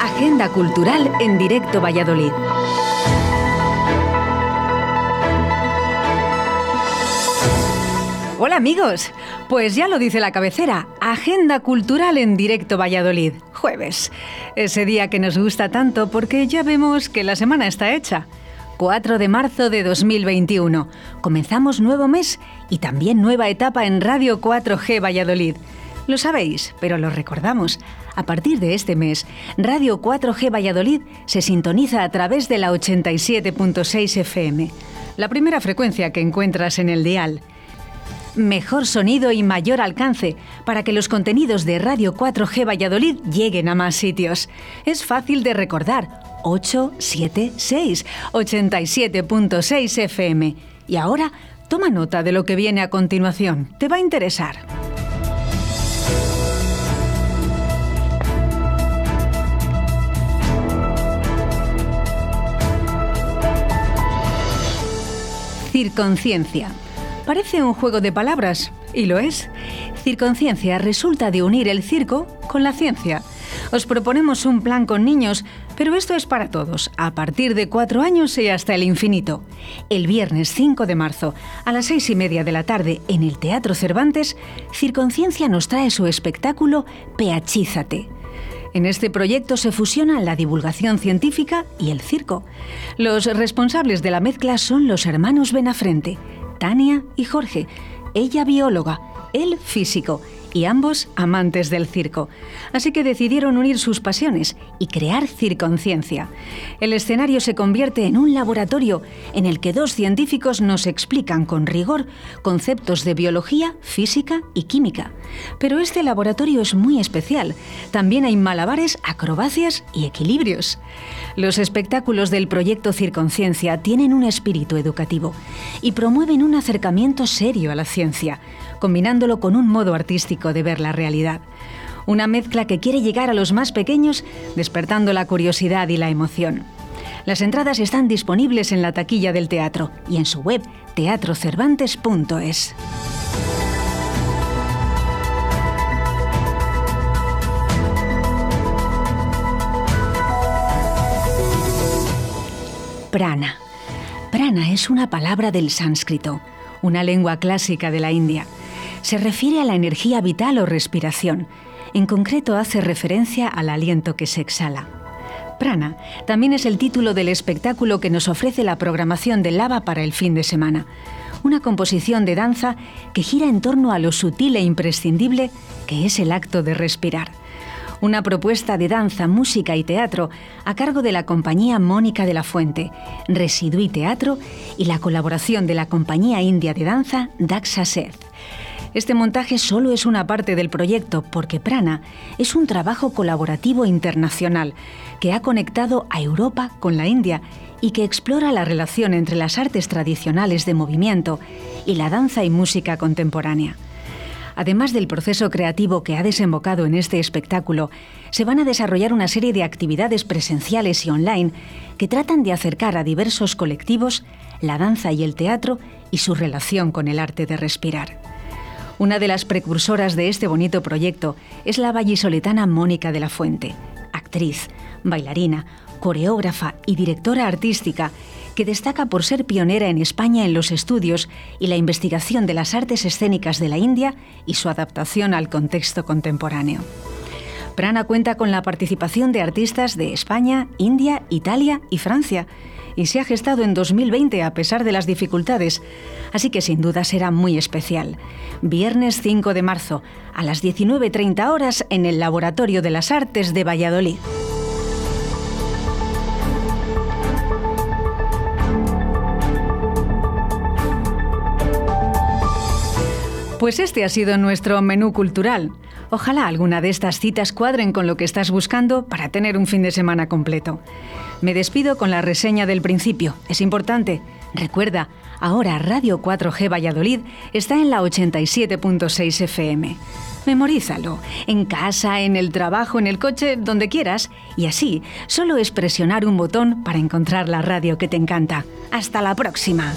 Agenda Cultural en directo Valladolid. Hola amigos, pues ya lo dice la cabecera, Agenda Cultural en directo Valladolid, jueves, ese día que nos gusta tanto porque ya vemos que la semana está hecha. 4 de marzo de 2021. Comenzamos nuevo mes y también nueva etapa en Radio 4G Valladolid. Lo sabéis, pero lo recordamos. A partir de este mes, Radio 4G Valladolid se sintoniza a través de la 87.6 FM, la primera frecuencia que encuentras en el dial mejor sonido y mayor alcance para que los contenidos de Radio 4G Valladolid lleguen a más sitios. Es fácil de recordar. 876 87.6 FM. Y ahora, toma nota de lo que viene a continuación. Te va a interesar. Circonciencia Parece un juego de palabras, y lo es. Circonciencia resulta de unir el circo con la ciencia. Os proponemos un plan con niños, pero esto es para todos, a partir de cuatro años y hasta el infinito. El viernes 5 de marzo, a las seis y media de la tarde, en el Teatro Cervantes, Circonciencia nos trae su espectáculo Peachízate. En este proyecto se fusionan la divulgación científica y el circo. Los responsables de la mezcla son los hermanos Benafrente, Tania y Jorge, ella bióloga, él físico y ambos amantes del circo. Así que decidieron unir sus pasiones y crear Circonciencia. El escenario se convierte en un laboratorio en el que dos científicos nos explican con rigor conceptos de biología, física y química. Pero este laboratorio es muy especial. También hay malabares, acrobacias y equilibrios. Los espectáculos del proyecto Circonciencia tienen un espíritu educativo y promueven un acercamiento serio a la ciencia combinándolo con un modo artístico de ver la realidad. Una mezcla que quiere llegar a los más pequeños, despertando la curiosidad y la emoción. Las entradas están disponibles en la taquilla del teatro y en su web teatrocervantes.es. Prana. Prana es una palabra del sánscrito, una lengua clásica de la India se refiere a la energía vital o respiración. En concreto hace referencia al aliento que se exhala. Prana también es el título del espectáculo que nos ofrece la programación de Lava para el fin de semana. Una composición de danza que gira en torno a lo sutil e imprescindible que es el acto de respirar. Una propuesta de danza, música y teatro a cargo de la compañía Mónica de la Fuente, Residui Teatro y la colaboración de la compañía india de danza Daxa Seth. Este montaje solo es una parte del proyecto porque Prana es un trabajo colaborativo internacional que ha conectado a Europa con la India y que explora la relación entre las artes tradicionales de movimiento y la danza y música contemporánea. Además del proceso creativo que ha desembocado en este espectáculo, se van a desarrollar una serie de actividades presenciales y online que tratan de acercar a diversos colectivos la danza y el teatro y su relación con el arte de respirar. Una de las precursoras de este bonito proyecto es la vallisoletana Mónica de la Fuente, actriz, bailarina, coreógrafa y directora artística que destaca por ser pionera en España en los estudios y la investigación de las artes escénicas de la India y su adaptación al contexto contemporáneo. Prana cuenta con la participación de artistas de España, India, Italia y Francia, y se ha gestado en 2020 a pesar de las dificultades, así que sin duda será muy especial. Viernes 5 de marzo, a las 19.30 horas en el Laboratorio de las Artes de Valladolid. Pues este ha sido nuestro menú cultural. Ojalá alguna de estas citas cuadren con lo que estás buscando para tener un fin de semana completo. Me despido con la reseña del principio. Es importante. Recuerda, ahora Radio 4G Valladolid está en la 87.6 FM. Memorízalo, en casa, en el trabajo, en el coche, donde quieras, y así solo es presionar un botón para encontrar la radio que te encanta. Hasta la próxima.